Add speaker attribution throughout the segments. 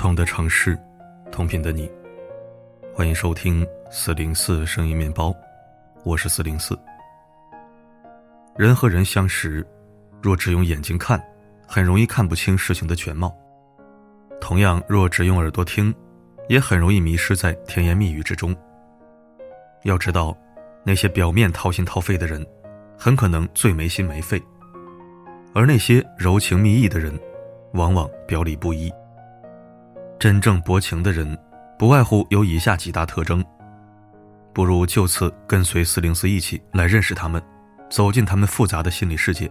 Speaker 1: 同的城市，同频的你，欢迎收听四零四声音面包，我是四零四。人和人相识，若只用眼睛看，很容易看不清事情的全貌；同样，若只用耳朵听，也很容易迷失在甜言蜜语之中。要知道，那些表面掏心掏肺的人，很可能最没心没肺；而那些柔情蜜意的人，往往表里不一。真正薄情的人，不外乎有以下几大特征。不如就此跟随四零四一起来认识他们，走进他们复杂的心理世界。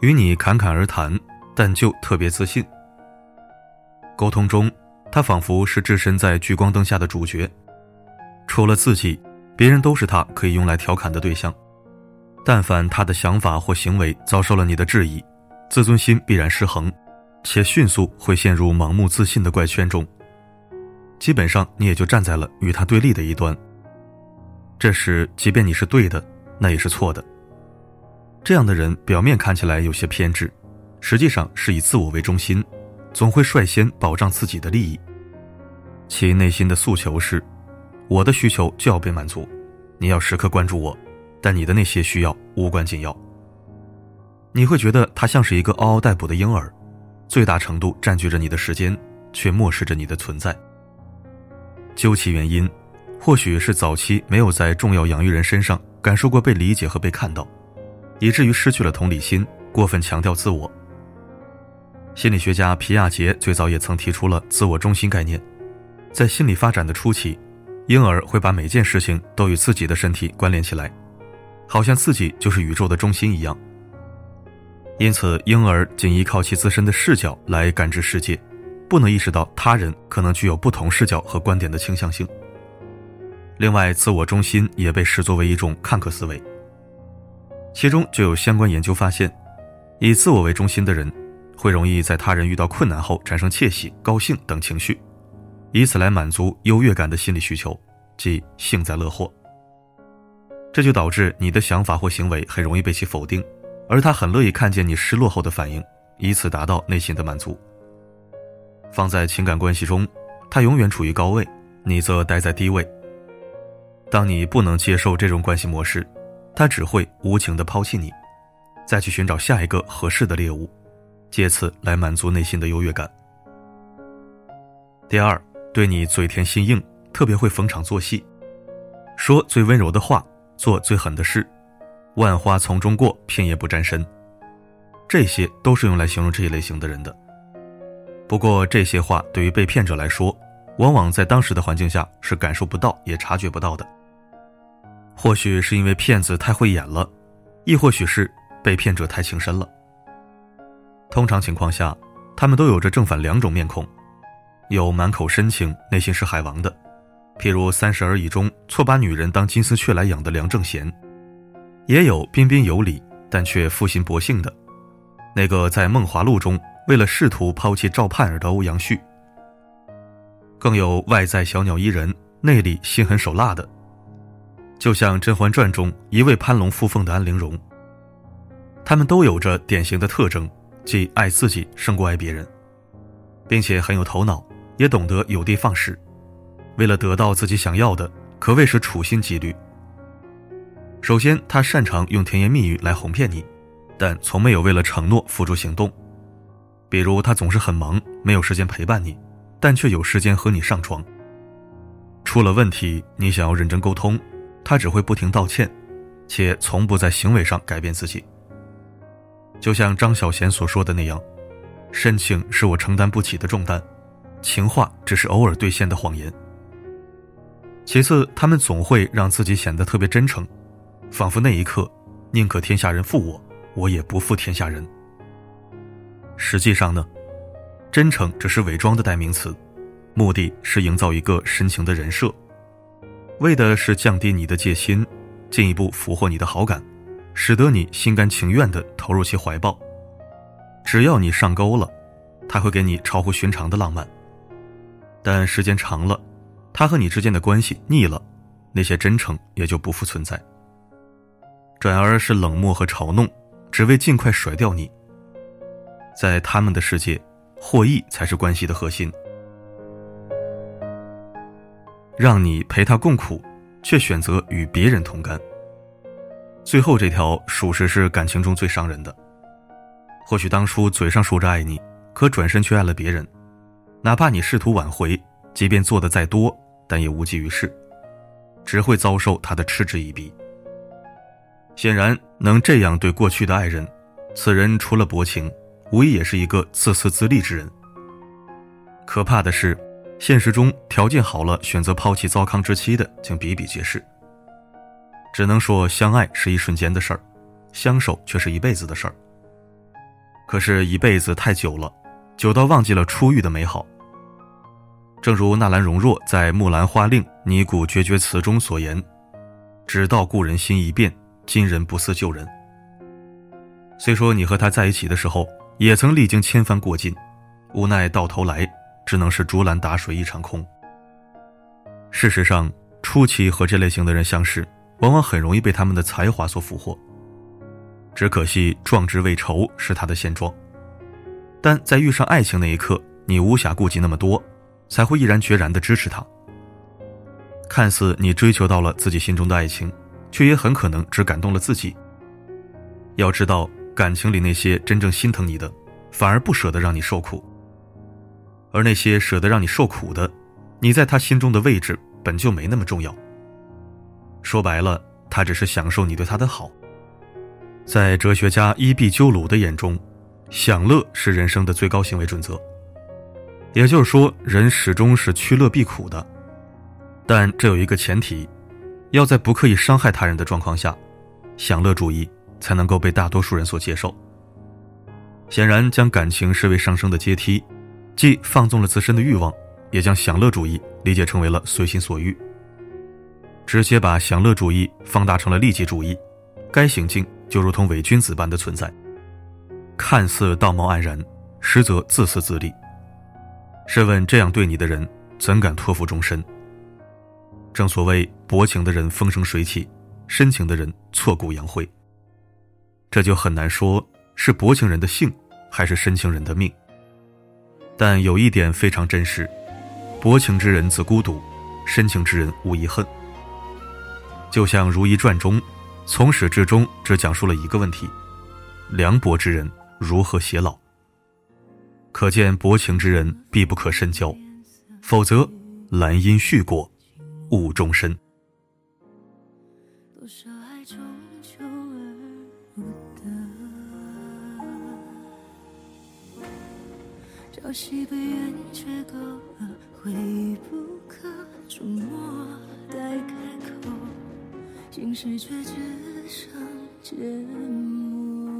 Speaker 1: 与你侃侃而谈，但就特别自信。沟通中，他仿佛是置身在聚光灯下的主角，除了自己，别人都是他可以用来调侃的对象。但凡他的想法或行为遭受了你的质疑，自尊心必然失衡。且迅速会陷入盲目自信的怪圈中，基本上你也就站在了与他对立的一端。这时，即便你是对的，那也是错的。这样的人表面看起来有些偏执，实际上是以自我为中心，总会率先保障自己的利益。其内心的诉求是：我的需求就要被满足，你要时刻关注我，但你的那些需要无关紧要。你会觉得他像是一个嗷嗷待哺的婴儿。最大程度占据着你的时间，却漠视着你的存在。究其原因，或许是早期没有在重要养育人身上感受过被理解和被看到，以至于失去了同理心，过分强调自我。心理学家皮亚杰最早也曾提出了自我中心概念，在心理发展的初期，婴儿会把每件事情都与自己的身体关联起来，好像自己就是宇宙的中心一样。因此，婴儿仅依靠其自身的视角来感知世界，不能意识到他人可能具有不同视角和观点的倾向性。另外，自我中心也被视作为一种看客思维。其中就有相关研究发现，以自我为中心的人，会容易在他人遇到困难后产生窃喜、高兴等情绪，以此来满足优越感的心理需求，即幸灾乐祸。这就导致你的想法或行为很容易被其否定。而他很乐意看见你失落后的反应，以此达到内心的满足。放在情感关系中，他永远处于高位，你则待在低位。当你不能接受这种关系模式，他只会无情的抛弃你，再去寻找下一个合适的猎物，借此来满足内心的优越感。第二，对你嘴甜心硬，特别会逢场作戏，说最温柔的话，做最狠的事。万花丛中过，片叶不沾身。这些都是用来形容这一类型的人的。不过，这些话对于被骗者来说，往往在当时的环境下是感受不到、也察觉不到的。或许是因为骗子太会演了，亦或许是被骗者太情深了。通常情况下，他们都有着正反两种面孔，有满口深情、内心是海王的，譬如《三十而已》中错把女人当金丝雀来养的梁正贤。也有彬彬有礼但却负心薄幸的，那个在《梦华录》中为了仕途抛弃赵盼儿的欧阳旭，更有外在小鸟依人、内里心狠手辣的，就像《甄嬛传》中一位攀龙附凤的安陵容。他们都有着典型的特征，即爱自己胜过爱别人，并且很有头脑，也懂得有的放矢，为了得到自己想要的，可谓是处心积虑。首先，他擅长用甜言蜜语来哄骗你，但从没有为了承诺付诸行动。比如，他总是很忙，没有时间陪伴你，但却有时间和你上床。出了问题，你想要认真沟通，他只会不停道歉，且从不在行为上改变自己。就像张小娴所说的那样：“深情是我承担不起的重担，情话只是偶尔兑现的谎言。”其次，他们总会让自己显得特别真诚。仿佛那一刻，宁可天下人负我，我也不负天下人。实际上呢，真诚只是伪装的代名词，目的是营造一个深情的人设，为的是降低你的戒心，进一步俘获你的好感，使得你心甘情愿地投入其怀抱。只要你上钩了，他会给你超乎寻常的浪漫。但时间长了，他和你之间的关系腻了，那些真诚也就不复存在。转而是冷漠和嘲弄，只为尽快甩掉你。在他们的世界，获益才是关系的核心。让你陪他共苦，却选择与别人同甘。最后这条属实是感情中最伤人的。或许当初嘴上说着爱你，可转身却爱了别人，哪怕你试图挽回，即便做的再多，但也无济于事，只会遭受他的嗤之以鼻。显然，能这样对过去的爱人，此人除了薄情，无疑也是一个自私自利之人。可怕的是，现实中条件好了选择抛弃糟糠之妻的，竟比比皆是。只能说，相爱是一瞬间的事儿，相守却是一辈子的事儿。可是，一辈子太久了，久到忘记了初遇的美好。正如纳兰容若在《木兰花令尼姑决绝词》中所言：“只道故人心已变，今人不似旧人。”虽说你和他在一起的时候，也曾历经千帆过尽，无奈到头来，只能是竹篮打水一场空。事实上，初期和这类型的人相识。往往很容易被他们的才华所俘获。只可惜壮志未酬是他的现状，但在遇上爱情那一刻，你无暇顾及那么多，才会毅然决然地支持他。看似你追求到了自己心中的爱情，却也很可能只感动了自己。要知道，感情里那些真正心疼你的，反而不舍得让你受苦；而那些舍得让你受苦的，你在他心中的位置本就没那么重要。说白了，他只是享受你对他的好。在哲学家伊壁鸠鲁的眼中，享乐是人生的最高行为准则。也就是说，人始终是趋乐避苦的。但这有一个前提，要在不刻意伤害他人的状况下，享乐主义才能够被大多数人所接受。显然，将感情视为上升的阶梯，既放纵了自身的欲望，也将享乐主义理解成为了随心所欲。直接把享乐主义放大成了利己主义，该行径就如同伪君子般的存在，看似道貌岸然，实则自私自利。试问这样对你的人，怎敢托付终身？正所谓薄情的人风生水起，深情的人挫骨扬灰。这就很难说是薄情人的性，还是深情人的命。但有一点非常真实：薄情之人自孤独，深情之人无遗恨。就像《如懿传》中，从始至终只讲述了一个问题：凉薄之人如何偕老。可见薄情之人必不可深交，否则兰因絮果，误终身。多少爱终究而不得朝夕悲怨却够了，回忆不可触摸，待开口。心事却只剩缄默。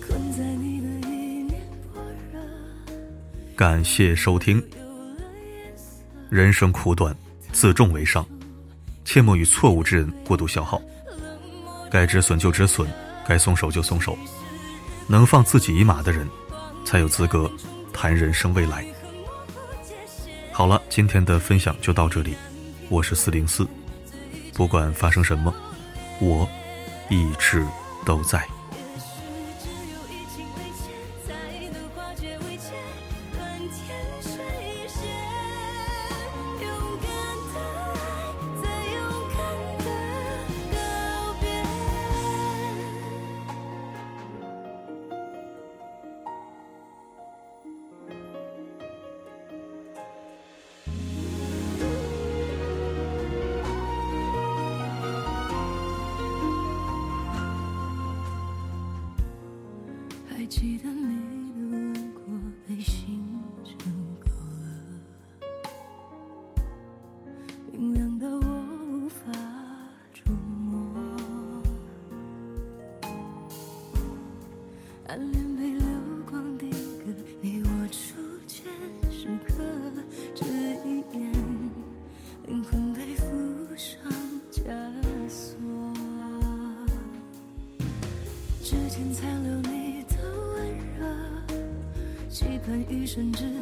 Speaker 1: 困在你的一面火热。感谢收听。人生苦短，自重为上，切莫与错误之人过度消耗。该止损就止损，该松手就松手。能放自己一马的人，才有资格谈人生未来。好了，今天的分享就到这里。我是四零四，不管发生什么，我一直都在。记得你的轮廓被星辰勾勒，明亮到我无法触摸。暗恋被甚至。